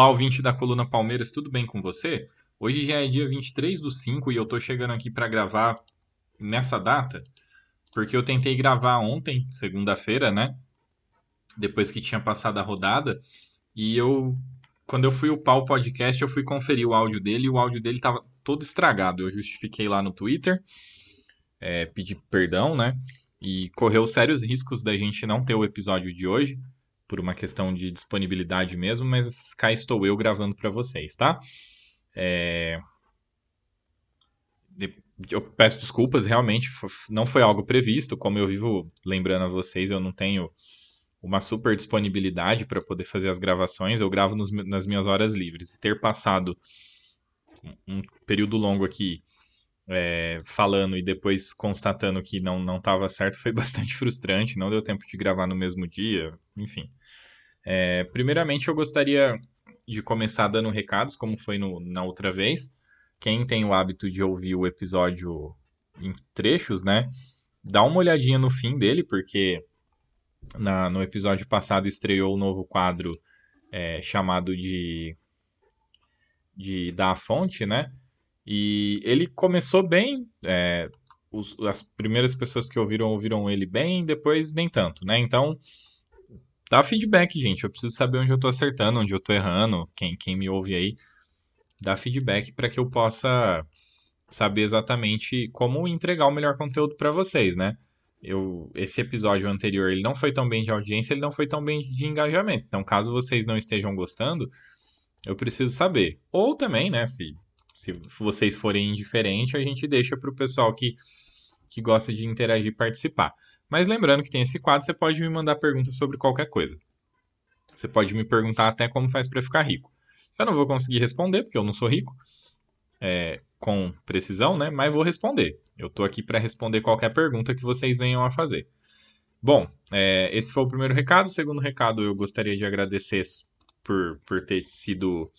Olá, ouvinte da Coluna Palmeiras, tudo bem com você? Hoje já é dia 23 do 5 e eu tô chegando aqui para gravar nessa data, porque eu tentei gravar ontem, segunda-feira, né? Depois que tinha passado a rodada, e eu, quando eu fui upar o podcast, eu fui conferir o áudio dele e o áudio dele tava todo estragado. Eu justifiquei lá no Twitter, é, pedi perdão, né? E correu sérios riscos da gente não ter o episódio de hoje por uma questão de disponibilidade mesmo, mas cá estou eu gravando para vocês, tá? É... Eu peço desculpas, realmente não foi algo previsto, como eu vivo lembrando a vocês, eu não tenho uma super disponibilidade para poder fazer as gravações, eu gravo nos, nas minhas horas livres. E ter passado um período longo aqui é, falando e depois constatando que não estava certo foi bastante frustrante, não deu tempo de gravar no mesmo dia, enfim. É, primeiramente, eu gostaria de começar dando recados, como foi no, na outra vez. Quem tem o hábito de ouvir o episódio em trechos, né? Dá uma olhadinha no fim dele, porque na, no episódio passado estreou o um novo quadro é, chamado de, de Da Fonte, né? E ele começou bem. É, os, as primeiras pessoas que ouviram, ouviram ele bem, depois nem tanto, né? Então dá feedback, gente. Eu preciso saber onde eu tô acertando, onde eu tô errando. Quem, quem me ouve aí, dá feedback para que eu possa saber exatamente como entregar o melhor conteúdo para vocês, né? Eu, esse episódio anterior ele não foi tão bem de audiência, ele não foi tão bem de engajamento. Então, caso vocês não estejam gostando, eu preciso saber. Ou também, né, se, se vocês forem indiferentes, a gente deixa para o pessoal que, que gosta de interagir participar. Mas lembrando que tem esse quadro, você pode me mandar perguntas sobre qualquer coisa. Você pode me perguntar até como faz para ficar rico. Eu não vou conseguir responder, porque eu não sou rico, é, com precisão, né? Mas vou responder. Eu estou aqui para responder qualquer pergunta que vocês venham a fazer. Bom, é, esse foi o primeiro recado. O segundo recado, eu gostaria de agradecer por, por ter sido.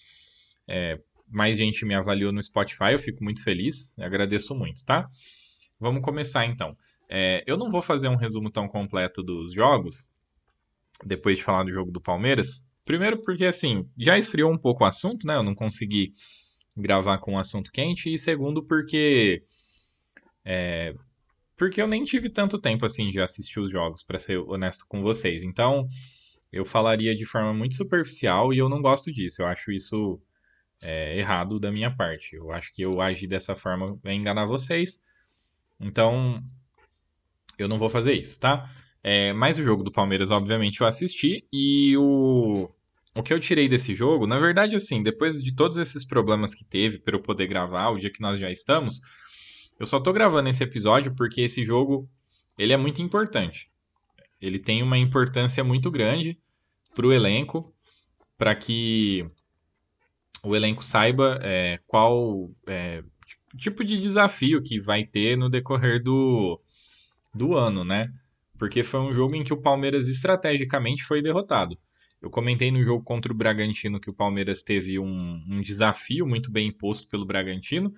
É, mais gente me avaliou no Spotify, eu fico muito feliz, agradeço muito, tá? Vamos começar então. É, eu não vou fazer um resumo tão completo dos jogos, depois de falar do jogo do Palmeiras. Primeiro porque, assim, já esfriou um pouco o assunto, né? Eu não consegui gravar com um assunto quente. E segundo porque... É, porque eu nem tive tanto tempo, assim, de assistir os jogos, para ser honesto com vocês. Então, eu falaria de forma muito superficial e eu não gosto disso. Eu acho isso é, errado da minha parte. Eu acho que eu agir dessa forma vai enganar vocês. Então, eu não vou fazer isso, tá? É, mas o jogo do Palmeiras, obviamente, eu assisti e o, o que eu tirei desse jogo, na verdade, assim, depois de todos esses problemas que teve para eu poder gravar, o dia que nós já estamos, eu só tô gravando esse episódio porque esse jogo, ele é muito importante. Ele tem uma importância muito grande para o elenco, para que o elenco saiba é, qual é, tipo de desafio que vai ter no decorrer do, do ano, né? Porque foi um jogo em que o Palmeiras estrategicamente foi derrotado. Eu comentei no jogo contra o Bragantino que o Palmeiras teve um, um desafio muito bem imposto pelo Bragantino,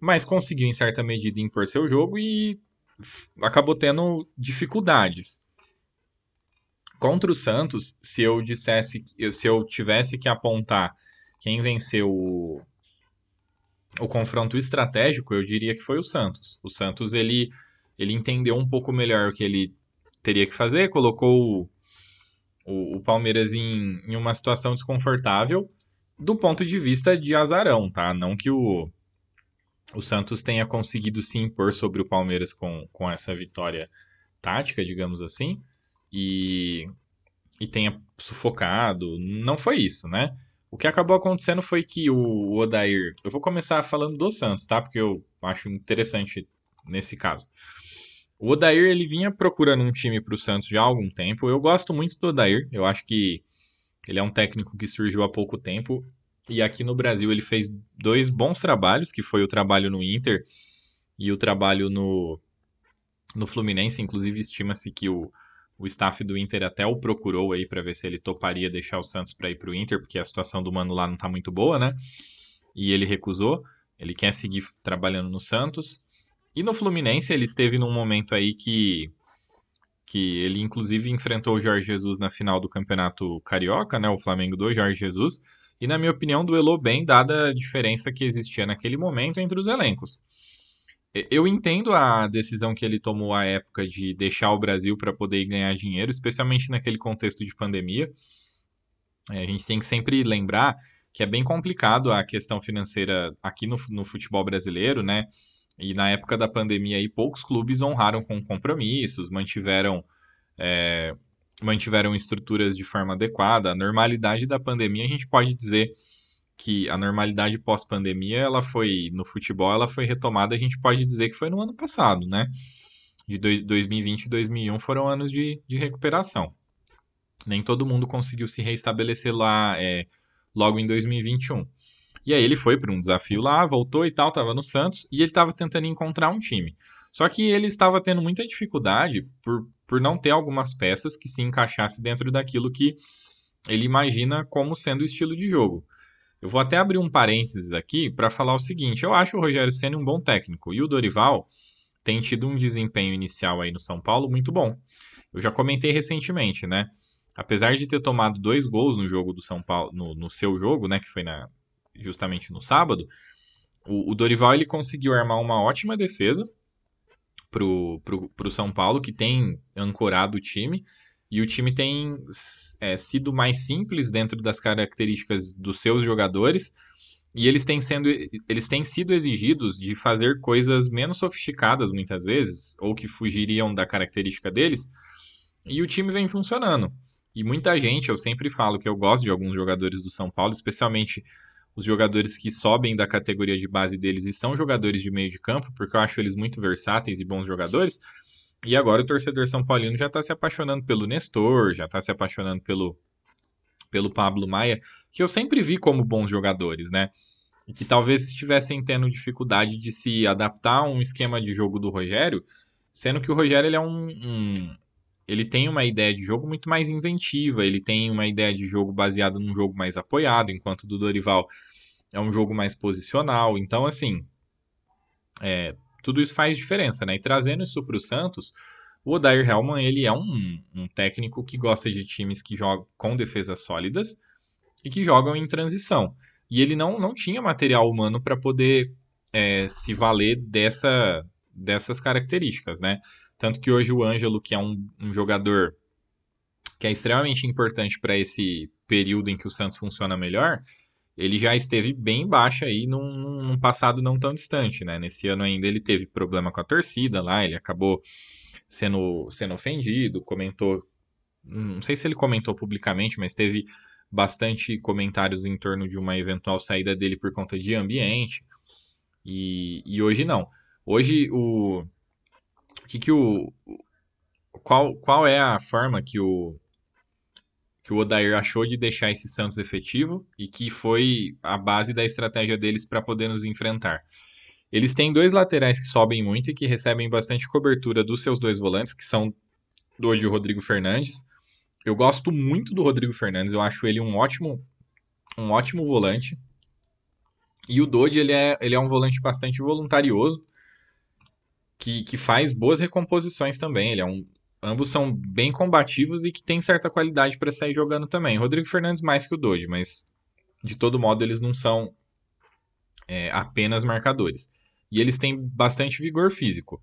mas conseguiu em certa medida impor seu jogo e acabou tendo dificuldades. Contra o Santos, se eu dissesse, se eu tivesse que apontar quem venceu o, o confronto estratégico, eu diria que foi o Santos. O Santos ele ele entendeu um pouco melhor o que ele teria que fazer, colocou o, o, Palmeiras em, em, uma situação desconfortável do ponto de vista de azarão, tá? Não que o, o Santos tenha conseguido se impor sobre o Palmeiras com, com essa vitória tática, digamos assim. E e tenha sufocado. Não foi isso, né? O que acabou acontecendo foi que o Odair. Eu vou começar falando do Santos, tá? Porque eu acho interessante nesse caso. O Odair ele vinha procurando um time para o Santos já há algum tempo. Eu gosto muito do Odair. Eu acho que ele é um técnico que surgiu há pouco tempo. E aqui no Brasil ele fez dois bons trabalhos, que foi o trabalho no Inter e o trabalho no, no Fluminense. Inclusive, estima-se que o, o staff do Inter até o procurou aí para ver se ele toparia deixar o Santos para ir para o Inter, porque a situação do Mano lá não está muito boa, né? E ele recusou. Ele quer seguir trabalhando no Santos. E no Fluminense ele esteve num momento aí que que ele inclusive enfrentou o Jorge Jesus na final do Campeonato Carioca, né? O Flamengo do Jorge Jesus. E na minha opinião duelou bem, dada a diferença que existia naquele momento entre os elencos. Eu entendo a decisão que ele tomou à época de deixar o Brasil para poder ganhar dinheiro, especialmente naquele contexto de pandemia. É, a gente tem que sempre lembrar que é bem complicado a questão financeira aqui no, no futebol brasileiro, né? E na época da pandemia aí, poucos clubes honraram com compromissos, mantiveram, é, mantiveram estruturas de forma adequada. A normalidade da pandemia, a gente pode dizer que a normalidade pós-pandemia, ela foi no futebol, ela foi retomada, a gente pode dizer que foi no ano passado, né? De 2020 e 2021 foram anos de, de recuperação. Nem todo mundo conseguiu se reestabelecer lá é, logo em 2021. E aí ele foi para um desafio lá, voltou e tal, estava no Santos, e ele estava tentando encontrar um time. Só que ele estava tendo muita dificuldade por, por não ter algumas peças que se encaixasse dentro daquilo que ele imagina como sendo o estilo de jogo. Eu vou até abrir um parênteses aqui para falar o seguinte: eu acho o Rogério Senna um bom técnico e o Dorival tem tido um desempenho inicial aí no São Paulo muito bom. Eu já comentei recentemente, né? Apesar de ter tomado dois gols no jogo do São Paulo, no, no seu jogo, né, que foi na, justamente no sábado, o, o, Dorival ele conseguiu armar uma ótima defesa pro, pro São Paulo, que tem ancorado o time e o time tem é, sido mais simples dentro das características dos seus jogadores. E eles têm, sendo, eles têm sido exigidos de fazer coisas menos sofisticadas muitas vezes, ou que fugiriam da característica deles, e o time vem funcionando. E muita gente, eu sempre falo que eu gosto de alguns jogadores do São Paulo, especialmente os jogadores que sobem da categoria de base deles e são jogadores de meio de campo, porque eu acho eles muito versáteis e bons jogadores. E agora o torcedor São Paulino já está se apaixonando pelo Nestor, já está se apaixonando pelo, pelo Pablo Maia, que eu sempre vi como bons jogadores, né? E que talvez estivessem tendo dificuldade de se adaptar a um esquema de jogo do Rogério, sendo que o Rogério ele é um, um ele tem uma ideia de jogo muito mais inventiva, ele tem uma ideia de jogo baseada num jogo mais apoiado, enquanto do Dorival é um jogo mais posicional. Então, assim, é, tudo isso faz diferença, né? E trazendo isso para o Santos, o Odair Hellman ele é um, um, técnico que gosta de times que jogam com defesas sólidas e que jogam em transição. E ele não, não tinha material humano para poder é, se valer dessa, dessas características, né? Tanto que hoje o Ângelo, que é um, um jogador que é extremamente importante para esse período em que o Santos funciona melhor, ele já esteve bem baixo aí num, num, passado não tão distante, né? Nesse ano ainda ele teve problema com a torcida lá, ele acabou sendo, sendo ofendido, comentou, não sei se ele comentou publicamente, mas teve bastante comentários em torno de uma eventual saída dele por conta de ambiente, e, e hoje não. Hoje o que que o qual, qual é a forma que o que o Odair achou de deixar esse Santos efetivo e que foi a base da estratégia deles para poder nos enfrentar. Eles têm dois laterais que sobem muito e que recebem bastante cobertura dos seus dois volantes, que são hoje o Rodrigo Fernandes. Eu gosto muito do Rodrigo Fernandes, eu acho ele um ótimo, um ótimo volante. E o Dodge, ele é, ele é um volante bastante voluntarioso, que, que faz boas recomposições também. Ele é um, ambos são bem combativos e que tem certa qualidade para sair jogando também. Rodrigo Fernandes mais que o Doide, mas de todo modo eles não são é, apenas marcadores. E eles têm bastante vigor físico.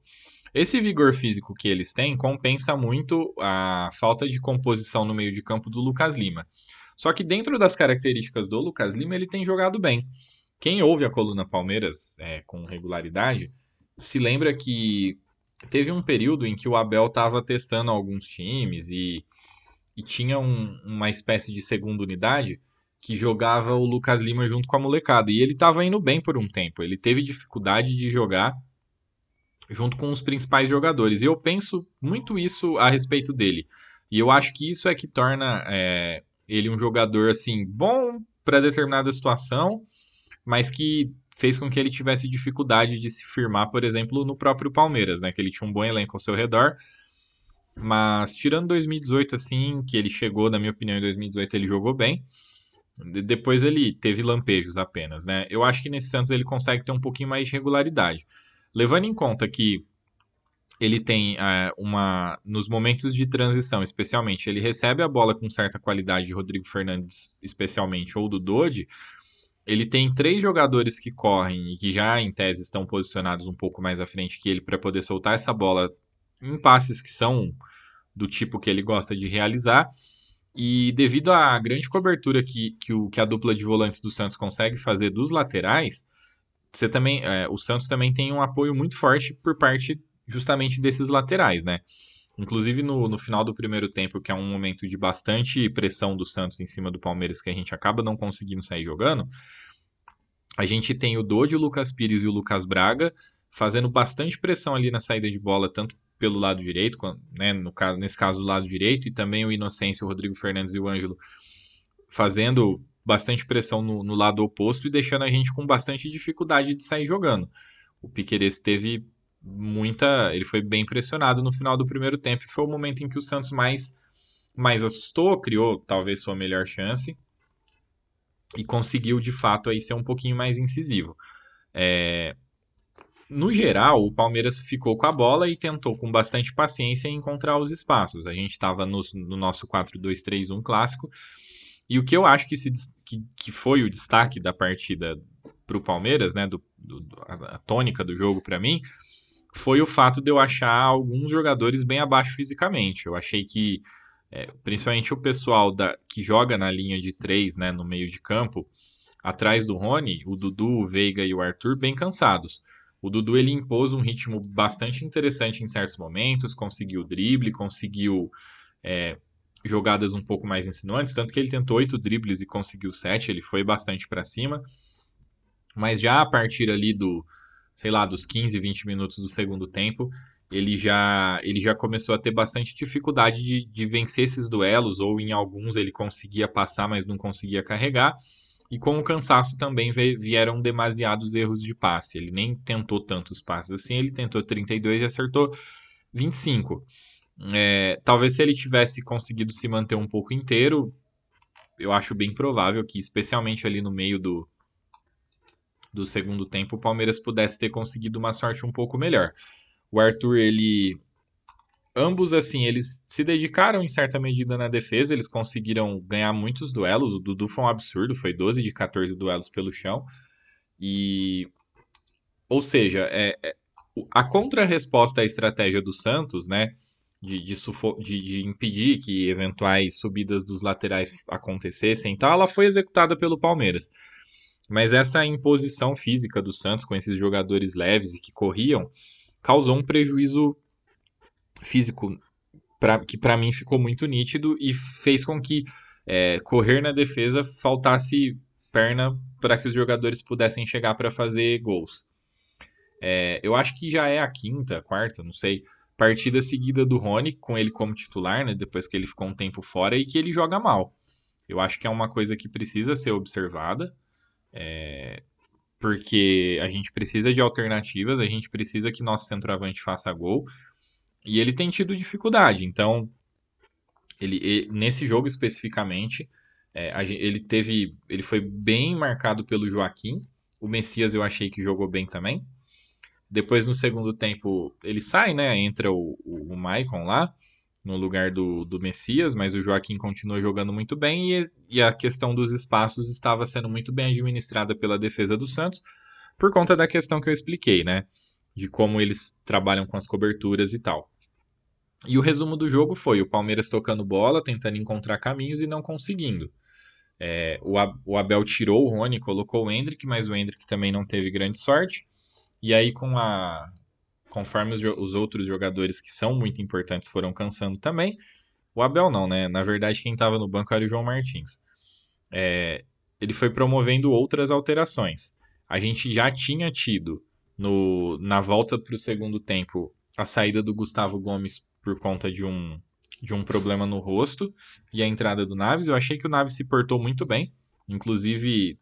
Esse vigor físico que eles têm compensa muito a falta de composição no meio de campo do Lucas Lima. Só que dentro das características do Lucas Lima, ele tem jogado bem. Quem ouve a coluna Palmeiras é, com regularidade se lembra que teve um período em que o Abel estava testando alguns times e, e tinha um, uma espécie de segunda unidade que jogava o Lucas Lima junto com a molecada. E ele estava indo bem por um tempo. Ele teve dificuldade de jogar junto com os principais jogadores. E eu penso muito isso a respeito dele. E eu acho que isso é que torna é, ele um jogador assim bom para determinada situação, mas que fez com que ele tivesse dificuldade de se firmar, por exemplo, no próprio Palmeiras, né? Que ele tinha um bom elenco ao seu redor. Mas tirando 2018, assim, que ele chegou, na minha opinião, em 2018 ele jogou bem. Depois ele teve lampejos apenas, né? Eu acho que nesse Santos ele consegue ter um pouquinho mais de regularidade. Levando em conta que ele tem é, uma. Nos momentos de transição, especialmente, ele recebe a bola com certa qualidade de Rodrigo Fernandes, especialmente, ou do Dodi. Ele tem três jogadores que correm e que já, em tese, estão posicionados um pouco mais à frente que ele para poder soltar essa bola em passes que são do tipo que ele gosta de realizar. E devido à grande cobertura que, que, o, que a dupla de volantes do Santos consegue fazer dos laterais, você também, é, o Santos também tem um apoio muito forte por parte justamente desses laterais, né? Inclusive no, no final do primeiro tempo, que é um momento de bastante pressão do Santos em cima do Palmeiras, que a gente acaba não conseguindo sair jogando, a gente tem o Dodi, o Lucas Pires e o Lucas Braga fazendo bastante pressão ali na saída de bola, tanto pelo lado direito, né, no caso, nesse caso do lado direito, e também o Inocêncio, o Rodrigo Fernandes e o Ângelo fazendo bastante pressão no, no, lado oposto e deixando a gente com bastante dificuldade de sair jogando. O Piqueires teve muita. Ele foi bem pressionado no final do primeiro tempo foi o momento em que o Santos mais, mais assustou, criou talvez sua melhor chance e conseguiu de fato aí ser um pouquinho mais incisivo. É, no geral, o Palmeiras ficou com a bola e tentou com bastante paciência encontrar os espaços. A gente estava no, no, nosso 4-2-3-1 clássico. E o que eu acho que, se, que, que foi o destaque da partida para o Palmeiras, né, do, do, a tônica do jogo para mim, foi o fato de eu achar alguns jogadores bem abaixo fisicamente. Eu achei que, é, principalmente o pessoal da, que joga na linha de três, né, no meio de campo, atrás do Rony, o Dudu, o Veiga e o Arthur, bem cansados. O Dudu ele impôs um ritmo bastante interessante em certos momentos, conseguiu drible, conseguiu é, jogadas um pouco mais insinuantes, tanto que ele tentou oito dribles e conseguiu sete, ele foi bastante para cima. Mas já a partir ali do, sei lá, dos 15, 20 minutos do segundo tempo, ele já, ele já começou a ter bastante dificuldade de, de vencer esses duelos, ou em alguns ele conseguia passar, mas não conseguia carregar. E com o cansaço também vieram demasiados erros de passe. Ele nem tentou tantos passes assim, ele tentou 32 e acertou 25. É, talvez se ele tivesse conseguido se manter um pouco inteiro, eu acho bem provável que, especialmente ali no meio do, do segundo tempo, o Palmeiras pudesse ter conseguido uma sorte um pouco melhor. O Arthur, ele ambos, assim, eles se dedicaram em certa medida na defesa, eles conseguiram ganhar muitos duelos. O Dudu foi um absurdo, foi 12 de 14 duelos pelo chão. E. Ou seja, é, é a contra-resposta à estratégia do Santos, né? De, de, de, de, impedir que eventuais subidas dos laterais acontecessem e tal, ela foi executada pelo Palmeiras. Mas essa imposição física do Santos com esses jogadores leves e que corriam causou um prejuízo físico pra, que para mim ficou muito nítido e fez com que é, correr na defesa faltasse perna para que os jogadores pudessem chegar para fazer gols. É, eu acho que já é a quinta, quarta, não sei, partida seguida do Rony, com ele como titular, né, depois que ele ficou um tempo fora e que ele joga mal. Eu acho que é uma coisa que precisa ser observada, é, porque a gente precisa de alternativas, a gente precisa que nosso centroavante faça gol. E ele tem tido dificuldade. Então, ele, ele nesse jogo especificamente, é, a, ele teve. Ele foi bem marcado pelo Joaquim. O Messias eu achei que jogou bem também. Depois, no segundo tempo, ele sai, né? Entra o, o, o Maicon lá, no lugar do, do Messias, mas o Joaquim continua jogando muito bem e, e a questão dos espaços estava sendo muito bem administrada pela defesa do Santos, por conta da questão que eu expliquei, né? De como eles trabalham com as coberturas e tal. E o resumo do jogo foi o Palmeiras tocando bola, tentando encontrar caminhos e não conseguindo. É, o, Abel tirou o Rony, colocou o Hendrick, mas o Hendrick também não teve grande sorte. E aí, com a, conforme os, os outros jogadores que são muito importantes foram cansando também, O Abel não, né? Na verdade, quem estava no banco era o João Martins. É, ele foi promovendo outras alterações. A gente já tinha tido no, na volta para o segundo tempo a saída do Gustavo Gomes por conta de um, de um problema no rosto e a entrada do Naves. Eu achei que o Naves se portou muito bem, inclusive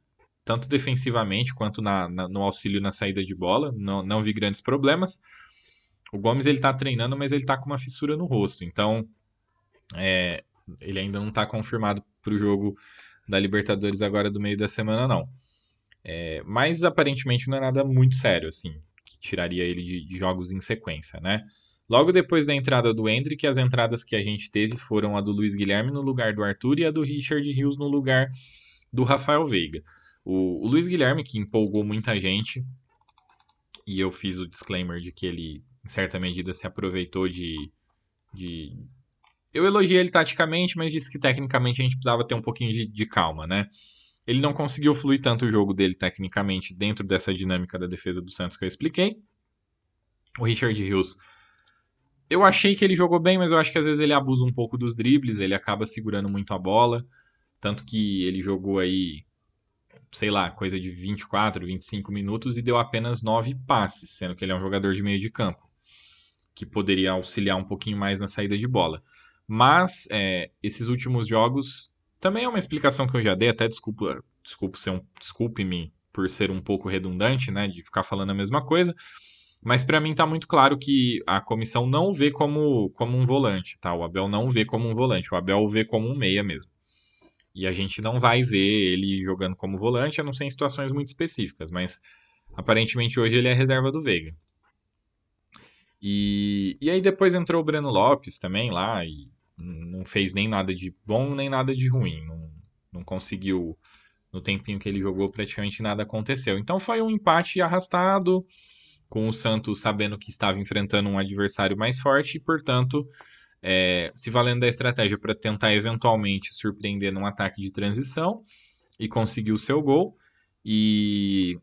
tanto defensivamente quanto na, na, no auxílio na saída de bola. Não, não vi grandes problemas. O Gomes ele tá treinando, mas ele tá com uma fissura no rosto, então é, ele ainda não está confirmado para o jogo da Libertadores agora do meio da semana, não. É, mas aparentemente não é nada muito sério, assim, que tiraria ele de, de, jogos em sequência, né? Logo depois da entrada do Hendrick, as entradas que a gente teve foram a do Luiz Guilherme no lugar do Arthur e a do Richard Rios no lugar do Rafael Veiga. O, o Luiz Guilherme, que empolgou muita gente, e eu fiz o disclaimer de que ele, em certa medida, se aproveitou de, de, eu elogiei ele taticamente, mas disse que tecnicamente a gente precisava ter um pouquinho de, de calma, né? Ele não conseguiu fluir tanto o jogo dele tecnicamente dentro dessa dinâmica da defesa do Santos que eu expliquei. O Richard Hills, eu achei que ele jogou bem, mas eu acho que às vezes ele abusa um pouco dos dribles, ele acaba segurando muito a bola. Tanto que ele jogou aí, sei lá, coisa de 24, 25 minutos e deu apenas 9 passes, sendo que ele é um jogador de meio de campo, que poderia auxiliar um pouquinho mais na saída de bola. Mas é, esses últimos jogos também é uma explicação que eu já dei, até desculpa, desculpe ser um, desculpe-me por ser um pouco redundante, né, de ficar falando a mesma coisa. Mas para mim está muito claro que a comissão não vê como, como um volante, tá? O Abel não vê como um volante, o Abel vê como um meia mesmo. E a gente não vai ver ele jogando como volante, a não ser em situações muito específicas, mas aparentemente hoje ele é reserva do Veiga. E, e aí depois entrou o Breno Lopes também lá, e não fez nem nada de bom nem nada de ruim. Não, não conseguiu, no tempinho que ele jogou, praticamente nada aconteceu. Então foi um empate arrastado, com o Santos sabendo que estava enfrentando um adversário mais forte e, portanto, é, se valendo da estratégia para tentar eventualmente surpreender num ataque de transição e conseguir o seu gol. E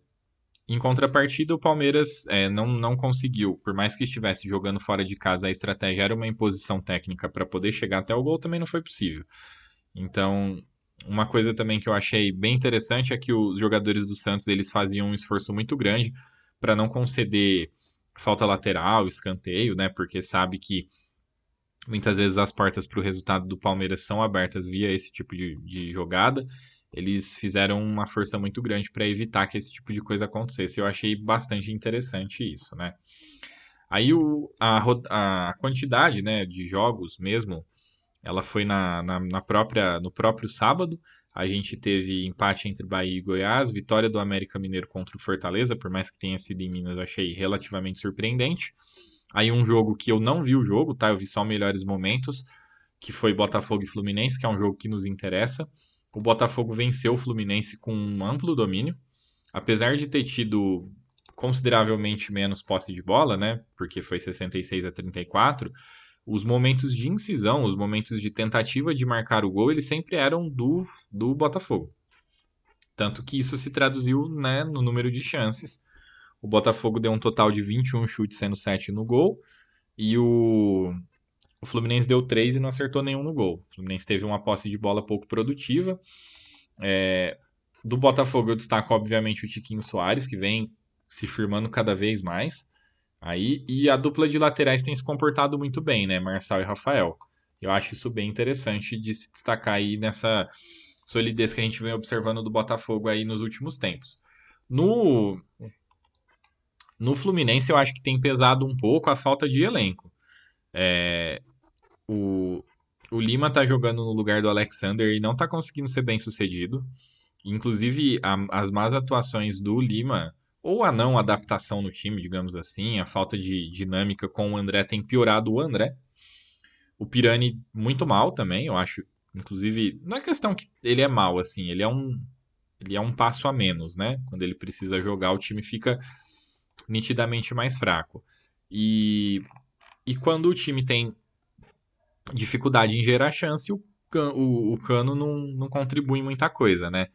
em contrapartida, o Palmeiras é, não, não conseguiu, por mais que estivesse jogando fora de casa, a estratégia era uma imposição técnica para poder chegar até o gol, também não foi possível. Então, uma coisa também que eu achei bem interessante é que os jogadores do Santos eles faziam um esforço muito grande para não conceder falta lateral, escanteio, né? Porque sabe que muitas vezes as portas para o resultado do Palmeiras são abertas via esse tipo de, de jogada eles fizeram uma força muito grande para evitar que esse tipo de coisa acontecesse. Eu achei bastante interessante isso, né? Aí o, a, a quantidade né, de jogos mesmo, ela foi na, na, na, própria, no próprio sábado. A gente teve empate entre Bahia e Goiás, vitória do América Mineiro contra o Fortaleza, por mais que tenha sido em Minas, eu achei relativamente surpreendente. Aí um jogo que eu não vi o jogo, tá? Eu vi só melhores momentos, que foi Botafogo e Fluminense, que é um jogo que nos interessa o Botafogo venceu o Fluminense com um amplo domínio, apesar de ter tido consideravelmente menos posse de bola, né? Porque foi 66 a 34. Os momentos de incisão, os momentos de tentativa de marcar o gol, eles sempre eram do, do Botafogo. Tanto que isso se traduziu né, no número de chances. O Botafogo deu um total de 21 chutes, sendo 7 no gol. E o, o Fluminense deu três e não acertou nenhum no gol. O Fluminense teve uma posse de bola pouco produtiva. É, do Botafogo eu destaco, obviamente, o Tiquinho Soares, que vem se firmando cada vez mais. Aí, e a dupla de laterais tem se comportado muito bem, né? Marçal e Rafael. Eu acho isso bem interessante de se destacar aí nessa solidez que a gente vem observando do Botafogo aí nos últimos tempos. No, no Fluminense, eu acho que tem pesado um pouco a falta de elenco. É, o, o Lima tá jogando no lugar do Alexander e não tá conseguindo ser bem sucedido. Inclusive, a, as más atuações do Lima, ou a não adaptação no time, digamos assim, a falta de dinâmica com o André tem piorado o André. O Pirani muito mal também, eu acho. Inclusive, não é questão que ele é mal, assim, ele é um, ele é um passo a menos, né? Quando ele precisa jogar, o time fica nitidamente mais fraco. E, e quando o time tem dificuldade em gerar chance, o, o, o Cano não, não contribui muita coisa, né?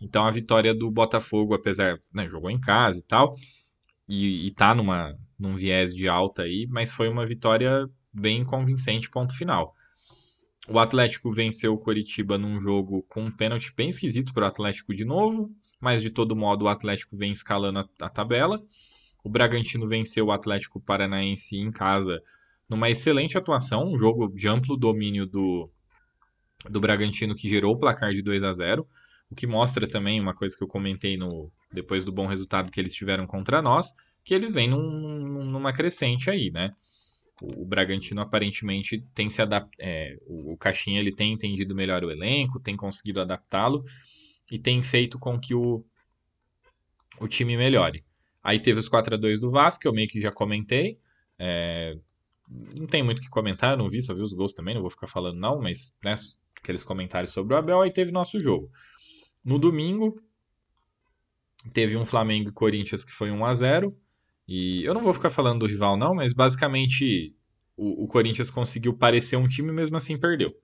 Então a vitória do Botafogo, apesar, né, jogou em casa e tal, e, e tá numa, num viés de alta aí, mas foi uma vitória bem convincente, ponto final. O Atlético venceu o Coritiba num jogo com um pênalti bem esquisito para o Atlético de novo, mas de todo modo o Atlético vem escalando a, a tabela. O Bragantino venceu o Atlético Paranaense em casa numa excelente atuação, um jogo de amplo domínio do, do Bragantino que gerou o placar de 2 a 0 o que mostra também uma coisa que eu comentei no depois do bom resultado que eles tiveram contra nós, que eles vêm num, numa crescente aí, né? O, Bragantino aparentemente tem se adaptado, é, o, o Caixinha ele tem entendido melhor o elenco, tem conseguido adaptá-lo e tem feito com que o, o time melhore. Aí teve os 4 a 2 do Vasco, que eu meio que já comentei. É, não tem muito o que comentar, não vi, só vi os gols também, não vou ficar falando não, mas né, aqueles comentários sobre o Abel, aí teve nosso jogo. No domingo, teve um Flamengo e Corinthians que foi 1 a 0 e eu não vou ficar falando do rival não, mas basicamente o, o Corinthians conseguiu parecer um time mesmo assim perdeu.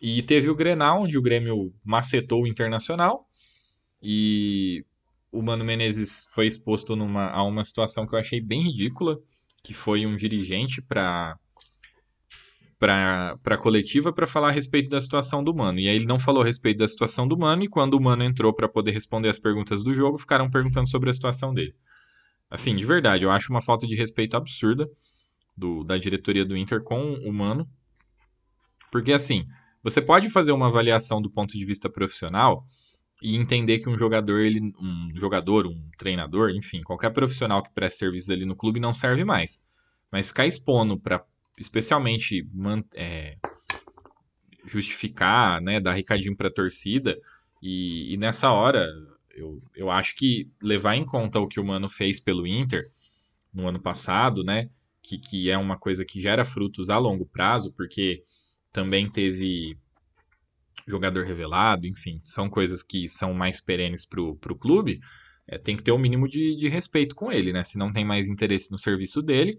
E teve o Grenal, onde o Grêmio macetou o Internacional e o Mano Menezes foi exposto numa, a uma situação que eu achei bem ridícula, que foi um dirigente para para a coletiva para falar a respeito da situação do Mano. E aí ele não falou a respeito da situação do Mano, e quando o Mano entrou para poder responder as perguntas do jogo, ficaram perguntando sobre a situação dele. Assim, de verdade, eu acho uma falta de respeito absurda do, da diretoria do Inter com o Mano. Porque, assim, você pode fazer uma avaliação do ponto de vista profissional e entender que um jogador, ele, um jogador, um treinador, enfim, qualquer profissional que preste serviços ali no clube não serve mais. Mas ficar expondo para especialmente é, justificar, né, dar recadinho para a torcida. E, e, nessa hora, eu, eu acho que levar em conta o que o Mano fez pelo Inter no ano passado, né, que, que é uma coisa que gera frutos a longo prazo, porque também teve jogador revelado, enfim, são coisas que são mais perenes para o clube, é, tem que ter o um mínimo de, de respeito com ele, né? Se não tem mais interesse no serviço dele,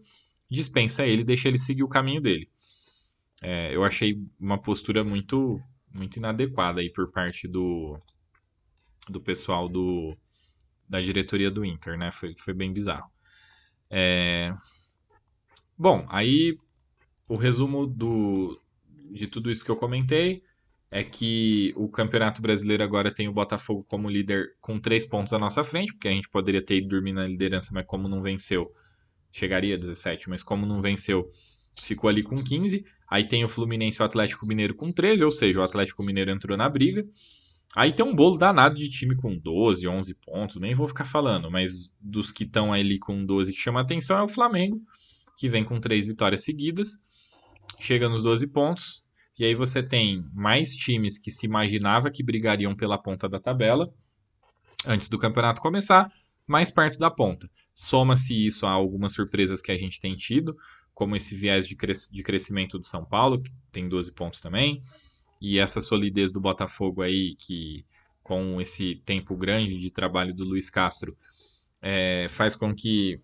dispensa ele, deixa ele seguir o caminho dele. É, eu achei uma postura muito muito inadequada aí por parte do, do pessoal do, da diretoria do Inter, né? Foi, foi bem bizarro. É... Bom, aí o resumo do, de tudo isso que eu comentei é que o Campeonato Brasileiro agora tem o Botafogo como líder com três pontos à nossa frente, porque a gente poderia ter ido dormir na liderança, mas como não venceu, chegaria a 17, mas como não venceu, ficou ali com 15. Aí tem o Fluminense e o Atlético Mineiro com 13, ou seja, o Atlético Mineiro entrou na briga. Aí tem um bolo danado de time com 12, 11 pontos, nem vou ficar falando, mas dos que estão ali com 12 que chama atenção é o Flamengo, que vem com três vitórias seguidas, chega nos 12 pontos, e aí você tem mais times que se imaginava que brigariam pela ponta da tabela antes do campeonato começar, mais perto da ponta. Soma-se isso a algumas surpresas que a gente tem tido, como esse viés de, cres de crescimento do São Paulo, que tem 12 pontos também, e essa solidez do Botafogo aí, que com esse tempo grande de trabalho do Luiz Castro, é, faz com que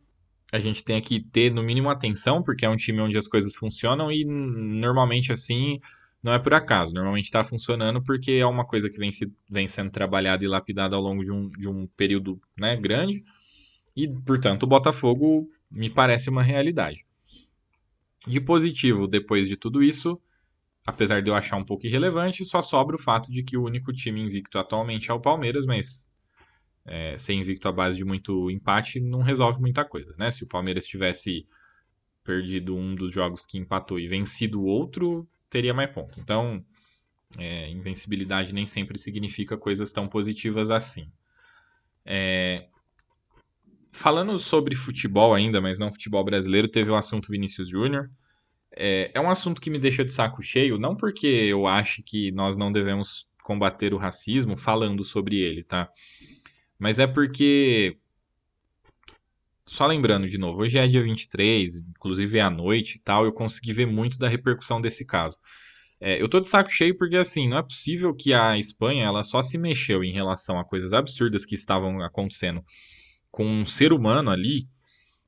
a gente tenha que ter no mínimo atenção, porque é um time onde as coisas funcionam e normalmente assim não é por acaso. Normalmente está funcionando porque é uma coisa que vem, se, vem sendo trabalhada e lapidada ao longo de um, de um período né, grande. E, portanto, o Botafogo me parece uma realidade. De positivo, depois de tudo isso, apesar de eu achar um pouco irrelevante, só sobra o fato de que o único time invicto atualmente é o Palmeiras, mas é, ser invicto à base de muito empate não resolve muita coisa, né? Se o Palmeiras tivesse perdido um dos jogos que empatou e vencido o outro, teria mais ponto. Então, é, invencibilidade nem sempre significa coisas tão positivas assim. É, falando sobre futebol ainda, mas não futebol brasileiro, teve o assunto Vinícius Júnior. É, é um assunto que me deixa de saco cheio, não porque eu acho que nós não devemos combater o racismo falando sobre ele, tá? Mas é porque só lembrando de novo, hoje é dia 23, inclusive é à noite e tal, eu consegui ver muito da repercussão desse caso. É, eu tô de saco cheio porque, assim, não é possível que a Espanha ela só se mexeu em relação a coisas absurdas que estavam acontecendo com um ser humano ali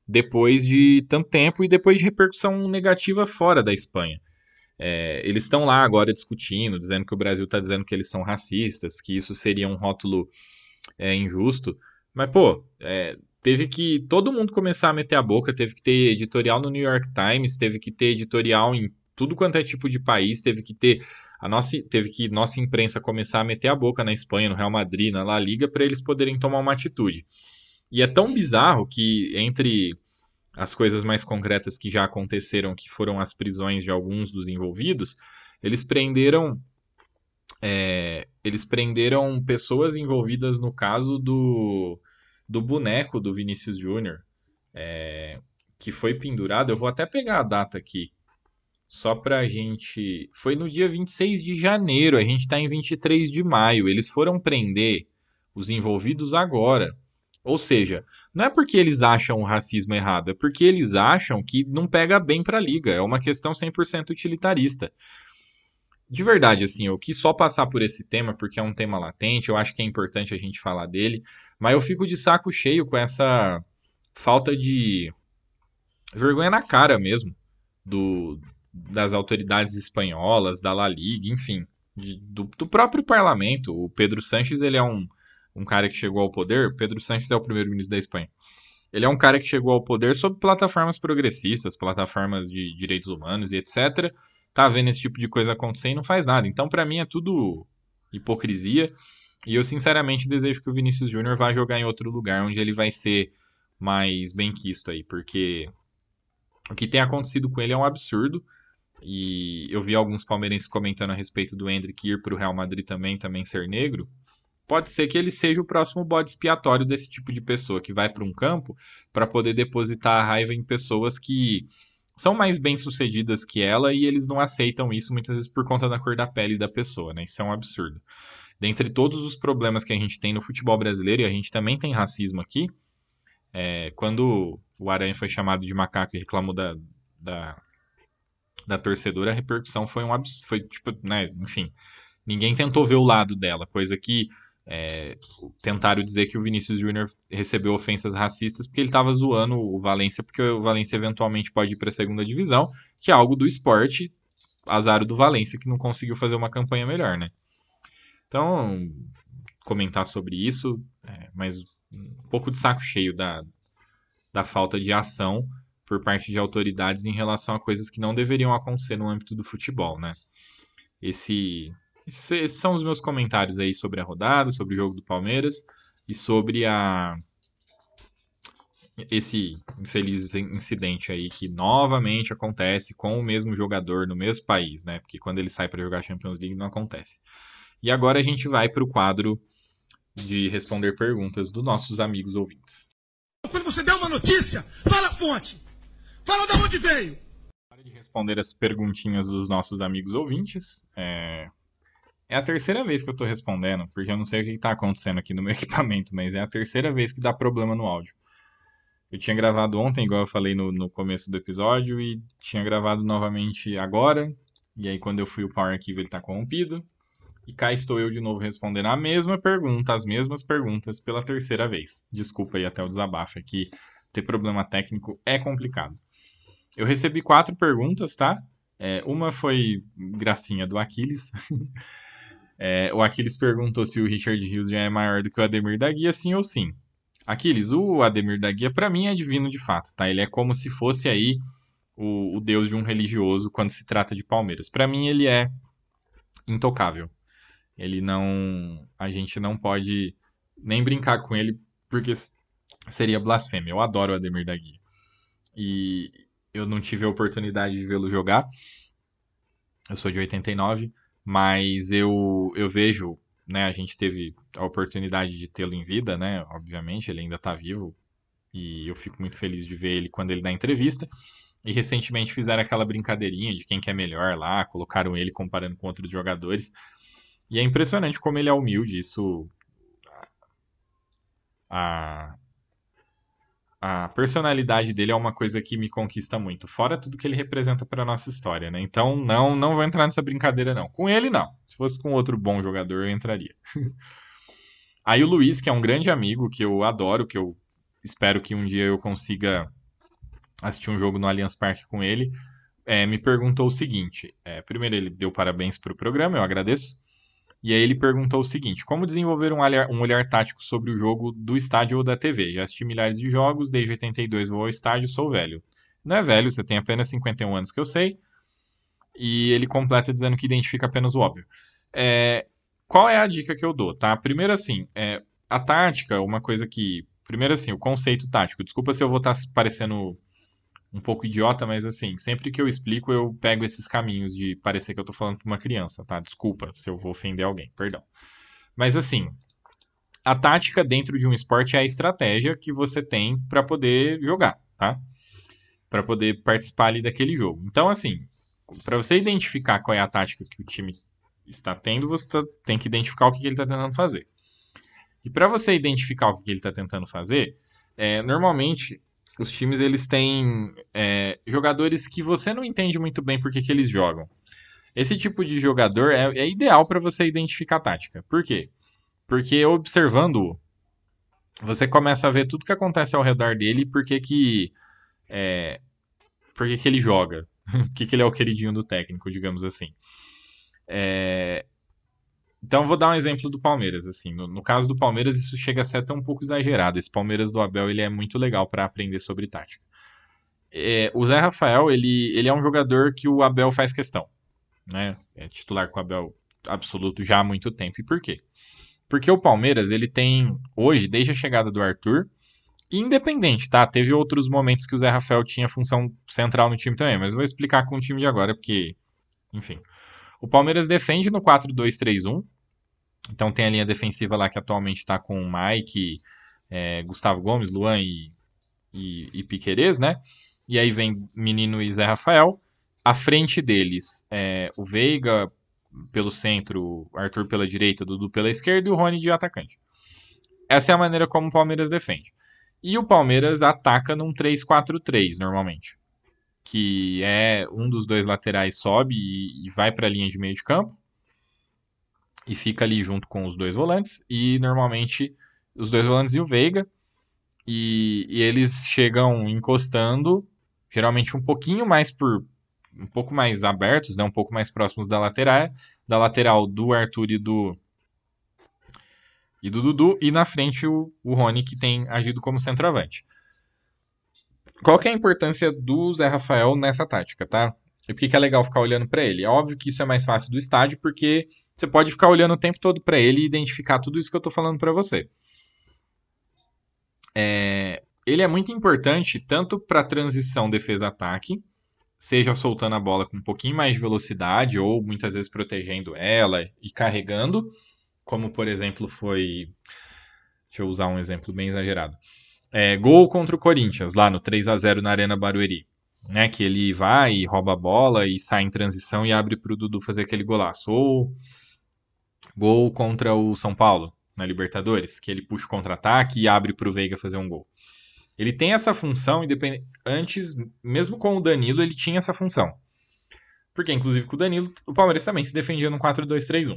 depois de tanto tempo e depois de repercussão negativa fora da Espanha. É, eles estão lá agora discutindo, dizendo que o Brasil está dizendo que eles são racistas, que isso seria um rótulo é, injusto. Mas, pô, é, teve que todo mundo começar a meter a boca, teve que ter editorial no New York Times, teve que ter editorial em tudo quanto é tipo de país teve que ter a nossa teve que nossa imprensa começar a meter a boca na Espanha, no Real Madrid, na La Liga para eles poderem tomar uma atitude. E é tão bizarro que entre as coisas mais concretas que já aconteceram, que foram as prisões de alguns dos envolvidos, eles prenderam é, eles prenderam pessoas envolvidas no caso do, do boneco do Vinícius Júnior, é, que foi pendurado. Eu vou até pegar a data aqui, só pra gente. Foi no dia 26 de janeiro, a gente está em 23 de maio. Eles foram prender os envolvidos agora. Ou seja, não é porque eles acham o racismo errado, é porque eles acham que não pega bem para a liga. É uma questão 100% utilitarista. De verdade, assim, eu quis só passar por esse tema porque é um tema latente, eu acho que é importante a gente falar dele, mas eu fico de saco cheio com essa falta de vergonha na cara mesmo do, das autoridades espanholas, da La Liga, enfim, de, do, do próprio parlamento. O Pedro Sanches, ele é um um cara que chegou ao poder, Pedro Sánchez é o primeiro-ministro da Espanha. Ele é um cara que chegou ao poder sob plataformas progressistas, plataformas de direitos humanos e etc. Tá vendo esse tipo de coisa acontecer e não faz nada. Então, para mim, é tudo hipocrisia. E eu, sinceramente, desejo que o Vinícius Júnior vá jogar em outro lugar, onde ele vai ser mais bem quisto aí, porque o que tem acontecido com ele é um absurdo. E eu vi alguns palmeirenses comentando a respeito do Hendrick ir para o Real Madrid também, também ser negro pode ser que ele seja o próximo bode expiatório desse tipo de pessoa que vai para um campo para poder depositar a raiva em pessoas que são mais bem-sucedidas que ela e eles não aceitam isso muitas vezes por conta da cor da pele da pessoa, né? Isso é um absurdo. Dentre todos os problemas que a gente tem no futebol brasileiro, e a gente também tem racismo aqui, é, quando o Aranha foi chamado de macaco e reclamou da, da, da torcedora, a repercussão foi um absurdo, foi tipo, né, enfim, ninguém tentou ver o lado dela, coisa que é, tentaram dizer que o Vinícius Júnior recebeu ofensas racistas porque ele estava zoando o Valência, porque o Valência eventualmente pode ir para a segunda divisão, que é algo do esporte, azar do Valência, que não conseguiu fazer uma campanha melhor, né? Então, comentar sobre isso, é, mas um pouco de saco cheio da, da falta de ação por parte de autoridades em relação a coisas que não deveriam acontecer no âmbito do futebol, né? Esse esses são os meus comentários aí sobre a rodada, sobre o jogo do Palmeiras e sobre a esse infeliz incidente aí que novamente acontece com o mesmo jogador no mesmo país, né? Porque quando ele sai para jogar Champions League não acontece. E agora a gente vai para o quadro de responder perguntas dos nossos amigos ouvintes. Quando você der uma notícia, fala a fonte. Fala de onde veio. Para de responder as perguntinhas dos nossos amigos ouvintes. É... É a terceira vez que eu tô respondendo, porque eu não sei o que tá acontecendo aqui no meu equipamento, mas é a terceira vez que dá problema no áudio. Eu tinha gravado ontem, igual eu falei no, no começo do episódio, e tinha gravado novamente agora. E aí, quando eu fui o Power Archive, ele tá corrompido. E cá estou eu de novo respondendo a mesma pergunta, as mesmas perguntas, pela terceira vez. Desculpa aí até o desabafo, aqui é ter problema técnico é complicado. Eu recebi quatro perguntas, tá? É, uma foi gracinha do Aquiles. É, o Aquiles perguntou se o Richard Hughes já é maior do que o Ademir da Guia, sim ou sim. Aquiles, o Ademir da Guia, para mim, é divino de fato, tá? Ele é como se fosse aí o, o deus de um religioso quando se trata de Palmeiras. Para mim, ele é intocável. Ele não. A gente não pode nem brincar com ele, porque seria blasfêmia. Eu adoro o Ademir da Guia. E eu não tive a oportunidade de vê-lo jogar. Eu sou de 89 mas eu, eu vejo, né, a gente teve a oportunidade de tê-lo em vida, né, obviamente, ele ainda está vivo, e eu fico muito feliz de ver ele quando ele dá entrevista. E recentemente fizeram aquela brincadeirinha de quem que é melhor lá, colocaram ele comparando com outros jogadores. E é impressionante como ele é humilde, isso. A, a personalidade dele é uma coisa que me conquista muito, fora tudo que ele representa para nossa história, né? Então não não vou entrar nessa brincadeira não. Com ele não. Se fosse com outro bom jogador eu entraria. Aí o Luiz, que é um grande amigo que eu adoro, que eu espero que um dia eu consiga assistir um jogo no Allianz Parque com ele, é, me perguntou o seguinte: é, primeiro ele deu parabéns para o programa, eu agradeço. E aí ele perguntou o seguinte: como desenvolver um olhar, um olhar tático sobre o jogo do estádio ou da TV? Já assisti milhares de jogos, desde 82 vou ao estádio, sou velho. Não é velho, você tem apenas 51 anos que eu sei. E ele completa dizendo que identifica apenas o óbvio. É, qual é a dica que eu dou, tá? Primeiro, assim, é, a tática, uma coisa que. Primeiro, assim, o conceito tático. Desculpa se eu vou estar tá parecendo um pouco idiota, mas assim, sempre que eu explico, eu pego esses caminhos de parecer que eu tô falando pra uma criança, tá? Desculpa se eu vou ofender alguém, perdão. Mas assim, a tática dentro de um esporte é a estratégia que você tem para poder jogar, tá? Para poder participar ali daquele jogo. Então, assim, para você identificar qual é a tática que o time está tendo, você tá, tem que identificar o que, ele está tentando fazer. E para você identificar o que ele está tentando fazer, é, normalmente os times eles têm é, jogadores que você não entende muito bem por que, eles jogam. Esse tipo de jogador é, é ideal para você identificar a tática. Por quê? Porque observando você começa a ver tudo que acontece ao redor dele e por que que, é, por que, que ele joga. por que, que ele é o queridinho do técnico, digamos assim. É, então vou dar um exemplo do Palmeiras. Assim, no, no, caso do Palmeiras isso chega a ser até um pouco exagerado. Esse Palmeiras do Abel ele é muito legal para aprender sobre tática. É, o Zé Rafael ele, ele é um jogador que o Abel faz questão, né? É titular com o Abel absoluto já há muito tempo. E por quê? Porque o Palmeiras ele tem hoje desde a chegada do Arthur independente, tá? Teve outros momentos que o Zé Rafael tinha função central no time também, mas vou explicar com o time de agora porque, enfim. O Palmeiras defende no 4-2-3-1, então tem a linha defensiva lá que atualmente está com o Mike, é, Gustavo Gomes, Luan e, e, e Piquerez, né? E aí vem Menino e Zé Rafael. À frente deles, é, o Veiga pelo centro, Arthur pela direita, Dudu pela esquerda e o Rony de atacante. Essa é a maneira como o Palmeiras defende. E o Palmeiras ataca num 3-4-3 normalmente, que é um dos dois laterais sobe e, e vai para a linha de meio de campo e fica ali junto com os dois volantes, e normalmente os dois volantes e o Veiga, e, e eles chegam encostando, geralmente um pouquinho mais por um pouco mais abertos, né, um pouco mais próximos da lateral, da lateral do Arthur e do e do Dudu, e na frente o, o Rony, que tem agido como centroavante. Qual que é a importância do Zé Rafael nessa tática, tá? E por que, que é legal ficar olhando para ele? É óbvio que isso é mais fácil do estádio, porque você pode ficar olhando o tempo todo para ele e identificar tudo isso que eu estou falando para você. É, ele é muito importante tanto para transição defesa-ataque, seja soltando a bola com um pouquinho mais de velocidade ou muitas vezes protegendo ela e carregando, como por exemplo foi. Deixa eu usar um exemplo bem exagerado. É, gol contra o Corinthians, lá no 3 a 0 na Arena Barueri né? Que ele vai e rouba a bola e sai em transição e abre para o Dudu fazer aquele golaço. Ou gol contra o São Paulo na Libertadores, que ele puxa o contra-ataque e abre para o Veiga fazer um gol. Ele tem essa função, independente. Antes, mesmo com o Danilo, ele tinha essa função. Porque, inclusive, com o Danilo, o Palmeiras também se defendia no 4-2-3-1.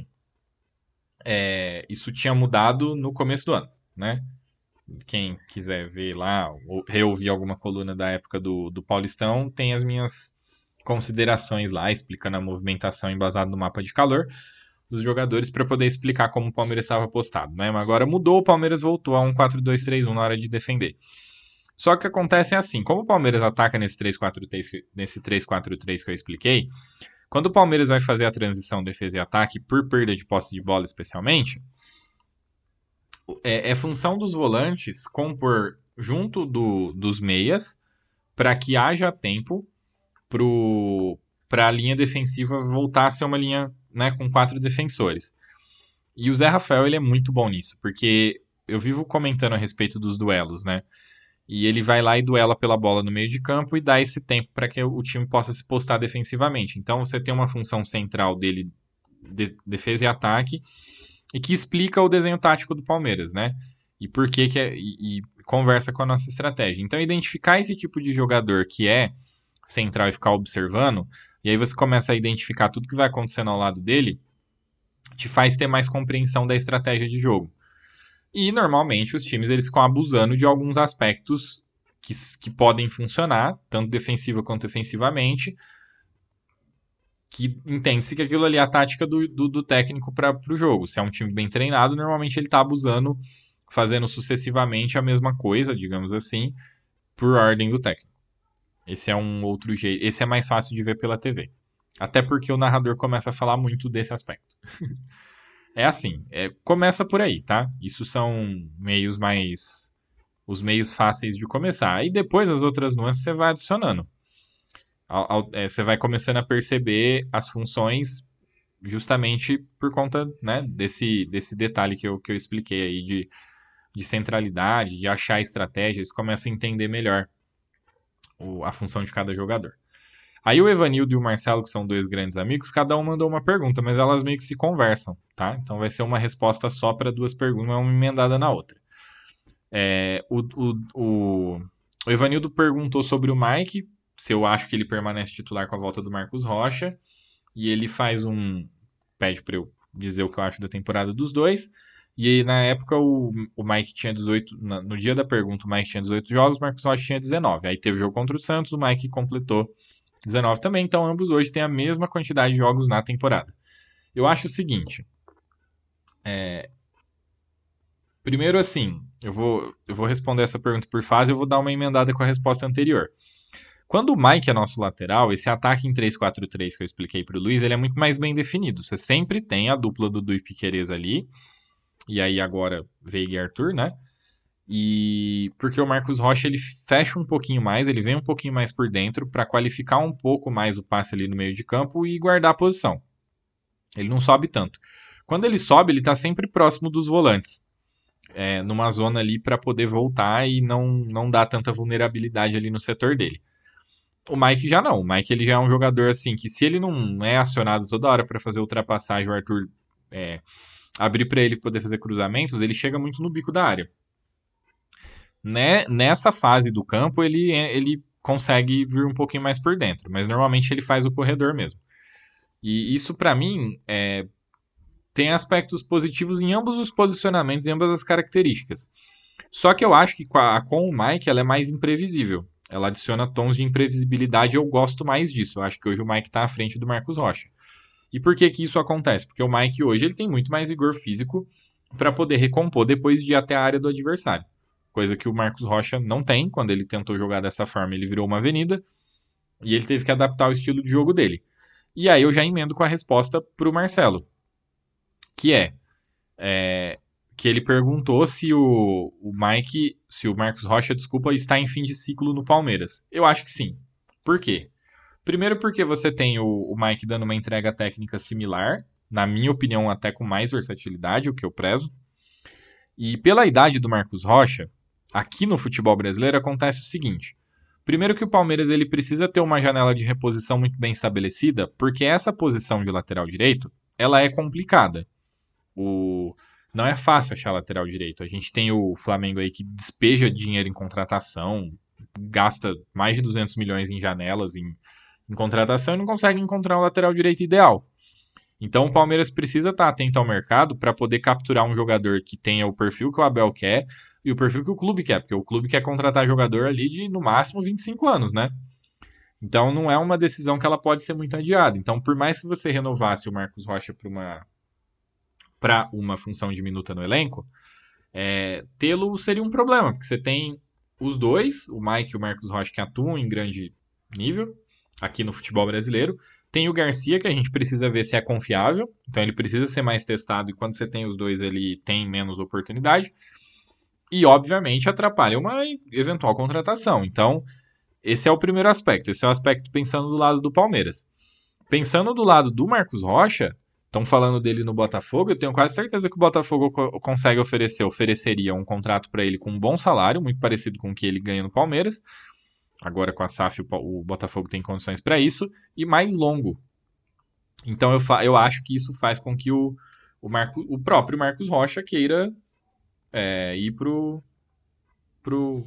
É, isso tinha mudado no começo do ano, né? quem quiser ver lá, ou reouvir alguma coluna da época do, do Paulistão, tem as minhas considerações lá, explicando a movimentação embasada no mapa de calor dos jogadores para poder explicar como o Palmeiras estava postado. Né? Mas agora mudou, o Palmeiras voltou a um 4-2-3-1 na hora de defender. Só que acontece assim, como o Palmeiras ataca nesse 3-4-3 nesse 3-4-3 que eu expliquei, quando o Palmeiras vai fazer a transição defesa e ataque por perda de posse de bola especialmente, é, é função dos volantes compor junto do, dos meias para que haja tempo para a linha defensiva voltar a ser uma linha né, com quatro defensores. E o Zé Rafael ele é muito bom nisso, porque eu vivo comentando a respeito dos duelos, né? E ele vai lá e duela pela bola no meio de campo e dá esse tempo para que o time possa se postar defensivamente. Então você tem uma função central dele, de defesa e ataque, e que explica o desenho tático do Palmeiras, né? E por que, que é, e, e conversa com a nossa estratégia. Então, identificar esse tipo de jogador que é central e ficar observando, e aí você começa a identificar tudo que vai acontecendo ao lado dele, te faz ter mais compreensão da estratégia de jogo. E normalmente os times eles ficam abusando de alguns aspectos que, que podem funcionar, tanto defensiva quanto ofensivamente, que entende-se que aquilo ali é a tática do, do, do técnico para o jogo. Se é um time bem treinado, normalmente ele está abusando, fazendo sucessivamente a mesma coisa, digamos assim, por ordem do técnico. Esse é um outro jeito. Esse é mais fácil de ver pela TV. Até porque o narrador começa a falar muito desse aspecto. é assim, é, começa por aí, tá? Isso são meios mais. os meios fáceis de começar. Aí depois as outras nuances você vai adicionando. É, você vai começando a perceber as funções justamente por conta né, desse, desse detalhe que eu, que eu expliquei aí de, de centralidade, de achar estratégias, começa a entender melhor o, a função de cada jogador. Aí o Evanildo e o Marcelo, que são dois grandes amigos, cada um mandou uma pergunta, mas elas meio que se conversam, tá? Então vai ser uma resposta só para duas perguntas, uma emendada na outra. É, o, o, o, Evanildo perguntou sobre o Mike, se eu acho que ele permanece titular com a volta do Marcos Rocha, e ele faz um. pede para eu dizer o que eu acho da temporada dos dois. E aí, na época, o, o Mike tinha 18. no dia da pergunta, o Mike tinha 18 jogos, o Marcos Rocha tinha 19. Aí teve o jogo contra o Santos, o Mike completou 19 também, então ambos hoje têm a mesma quantidade de jogos na temporada. Eu acho o seguinte. É... Primeiro, assim, eu vou, eu vou responder essa pergunta por fase eu vou dar uma emendada com a resposta anterior. Quando o Mike é nosso lateral, esse ataque em 3-4-3 que eu expliquei para o Luiz, ele é muito mais bem definido. Você sempre tem a dupla do Dui Piqueires ali, e aí agora Veiga e Arthur, né? E porque o Marcos Rocha ele fecha um pouquinho mais, ele vem um pouquinho mais por dentro para qualificar um pouco mais o passe ali no meio de campo e guardar a posição. Ele não sobe tanto. Quando ele sobe, ele está sempre próximo dos volantes, é, numa zona ali para poder voltar e não, não dar tanta vulnerabilidade ali no setor dele. O Mike já não. O Mike ele já é um jogador assim que se ele não é acionado toda hora para fazer ultrapassagem, o Arthur é, abrir para ele poder fazer cruzamentos, ele chega muito no bico da área né, nessa fase do campo ele, é, ele consegue vir um pouquinho mais por dentro, mas normalmente ele faz o corredor mesmo. E isso para mim é, tem aspectos positivos em ambos os posicionamentos, em ambas as características. Só que eu acho que com, a, com o Mike ela é mais imprevisível. Ela adiciona tons de imprevisibilidade e eu gosto mais disso. Eu acho que hoje o Mike está à frente do Marcos Rocha. E por que, que isso acontece? Porque o Mike hoje ele tem muito mais vigor físico para poder recompor depois de ir até a área do adversário coisa que o Marcos Rocha não tem. Quando ele tentou jogar dessa forma, ele virou uma avenida e ele teve que adaptar o estilo de jogo dele. E aí eu já emendo com a resposta para o Marcelo, que é, é, que ele perguntou se o, o Mike, se o Marcos Rocha, desculpa, está em fim de ciclo no Palmeiras. Eu acho que sim. Por quê? Primeiro porque você tem o, o Mike dando uma entrega técnica similar, na minha opinião até com mais versatilidade, o que eu prezo. E pela idade do Marcos Rocha, aqui no futebol brasileiro acontece o seguinte. Primeiro que o Palmeiras ele precisa ter uma janela de reposição muito bem estabelecida, porque essa posição de lateral direito, ela é complicada. O... Não é fácil achar lateral direito. A gente tem o Flamengo aí que despeja dinheiro em contratação, gasta mais de 200 milhões em janelas em, em contratação e não consegue encontrar um lateral direito ideal. Então o Palmeiras precisa estar atento ao mercado para poder capturar um jogador que tenha o perfil que o Abel quer e o perfil que o clube quer, porque o clube quer contratar jogador ali de no máximo 25 anos, né? Então não é uma decisão que ela pode ser muito adiada. Então, por mais que você renovasse o Marcos Rocha para uma para uma função diminuta no elenco, é, tê-lo seria um problema, porque você tem os dois, o Mike e o Marcos Rocha, que atuam em grande nível aqui no futebol brasileiro. Tem o Garcia, que a gente precisa ver se é confiável, então ele precisa ser mais testado, e quando você tem os dois, ele tem menos oportunidade e, obviamente, atrapalha uma eventual contratação. Então, esse é o primeiro aspecto. Esse é o aspecto pensando do lado do Palmeiras. Pensando do lado do Marcos Rocha, estão falando dele no Botafogo, eu tenho quase certeza que o Botafogo co consegue oferecer, ofereceria um contrato para ele com um bom salário, muito parecido com o que ele ganha no Palmeiras. Agora com a SAF o, Botafogo tem condições para isso e mais longo. Então eu, eu acho que isso faz com que o, o, Marco, o próprio Marcos Rocha queira é, ir pro, pro,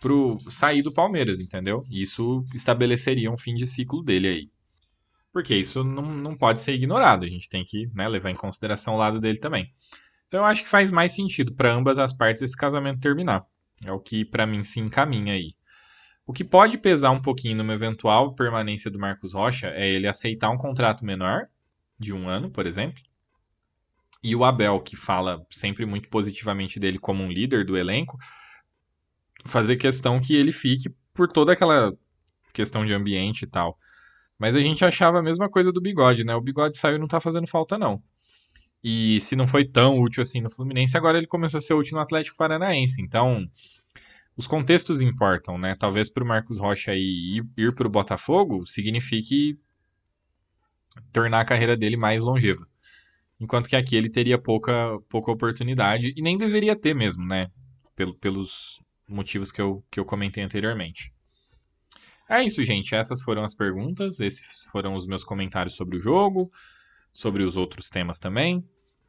pro sair do Palmeiras, entendeu? Isso estabeleceria um fim de ciclo dele aí. Porque isso não, não pode ser ignorado, a gente tem que né, levar em consideração o lado dele também. Então eu acho que faz mais sentido para ambas as partes esse casamento terminar. É o que para mim se encaminha aí. O que pode pesar um pouquinho numa eventual permanência do Marcos Rocha é ele aceitar um contrato menor, de um ano, por exemplo, e o Abel, que fala sempre muito positivamente dele como um líder do elenco, fazer questão que ele fique por toda aquela questão de ambiente e tal. Mas a gente achava a mesma coisa do bigode, né? O bigode saiu e não tá fazendo falta, não. E se não foi tão útil assim no Fluminense, agora ele começou a ser útil no Atlético Paranaense. Então, os contextos importam, né? Talvez para o Marcos Rocha ir, ir para o Botafogo signifique tornar a carreira dele mais longeva. Enquanto que aqui ele teria pouca, pouca oportunidade e nem deveria ter mesmo, né? Pel, pelos motivos que eu, que eu comentei anteriormente. É isso, gente. Essas foram as perguntas. Esses foram os meus comentários sobre o jogo, sobre os outros temas também.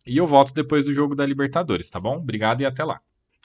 E eu volto depois do jogo da Libertadores, tá bom? Obrigado e até lá.